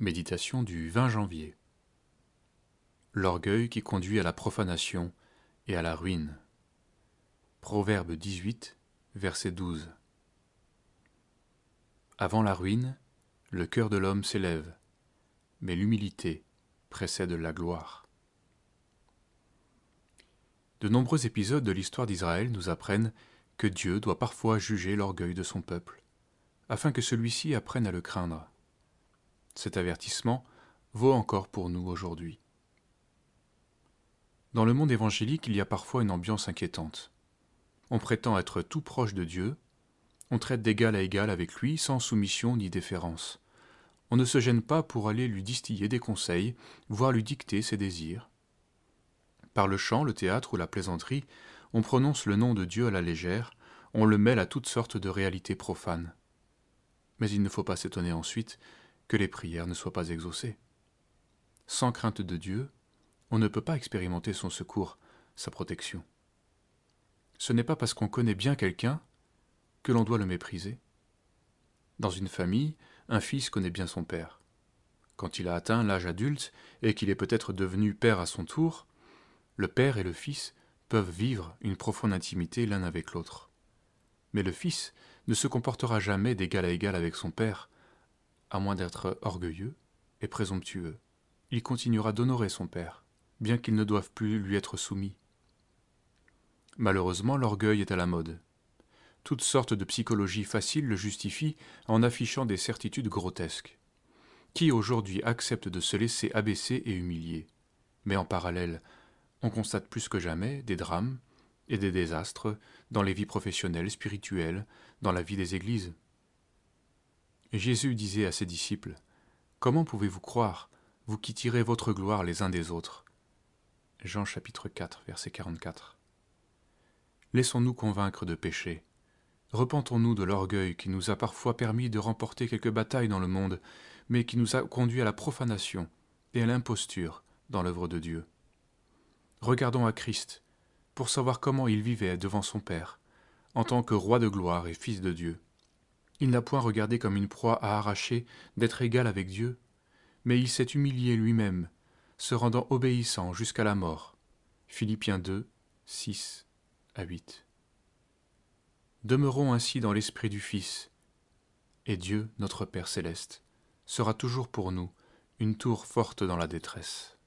Méditation du 20 janvier. L'orgueil qui conduit à la profanation et à la ruine. Proverbe 18, verset 12. Avant la ruine, le cœur de l'homme s'élève, mais l'humilité précède la gloire. De nombreux épisodes de l'histoire d'Israël nous apprennent que Dieu doit parfois juger l'orgueil de son peuple, afin que celui-ci apprenne à le craindre. Cet avertissement vaut encore pour nous aujourd'hui. Dans le monde évangélique, il y a parfois une ambiance inquiétante. On prétend être tout proche de Dieu, on traite d'égal à égal avec lui sans soumission ni déférence. On ne se gêne pas pour aller lui distiller des conseils, voire lui dicter ses désirs. Par le chant, le théâtre ou la plaisanterie, on prononce le nom de Dieu à la légère, on le mêle à toutes sortes de réalités profanes. Mais il ne faut pas s'étonner ensuite que les prières ne soient pas exaucées. Sans crainte de Dieu, on ne peut pas expérimenter son secours, sa protection. Ce n'est pas parce qu'on connaît bien quelqu'un que l'on doit le mépriser. Dans une famille, un fils connaît bien son père. Quand il a atteint l'âge adulte et qu'il est peut-être devenu père à son tour, le père et le fils peuvent vivre une profonde intimité l'un avec l'autre. Mais le fils ne se comportera jamais d'égal à égal avec son père, à moins d'être orgueilleux et présomptueux. Il continuera d'honorer son père, bien qu'il ne doive plus lui être soumis. Malheureusement, l'orgueil est à la mode. Toutes sortes de psychologies faciles le justifient en affichant des certitudes grotesques. Qui aujourd'hui accepte de se laisser abaisser et humilier? Mais en parallèle, on constate plus que jamais des drames et des désastres dans les vies professionnelles, spirituelles, dans la vie des églises. Jésus disait à ses disciples, Comment pouvez-vous croire, vous qui tirez votre gloire les uns des autres? Jean chapitre 4, verset 44. Laissons-nous convaincre de péché. Repentons-nous de l'orgueil qui nous a parfois permis de remporter quelques batailles dans le monde, mais qui nous a conduit à la profanation et à l'imposture dans l'œuvre de Dieu. Regardons à Christ pour savoir comment il vivait devant son Père, en tant que roi de gloire et fils de Dieu. Il n'a point regardé comme une proie à arracher d'être égal avec Dieu, mais il s'est humilié lui-même, se rendant obéissant jusqu'à la mort. Philippiens 2, 6 à 8. Demeurons ainsi dans l'esprit du Fils, et Dieu, notre Père céleste, sera toujours pour nous une tour forte dans la détresse.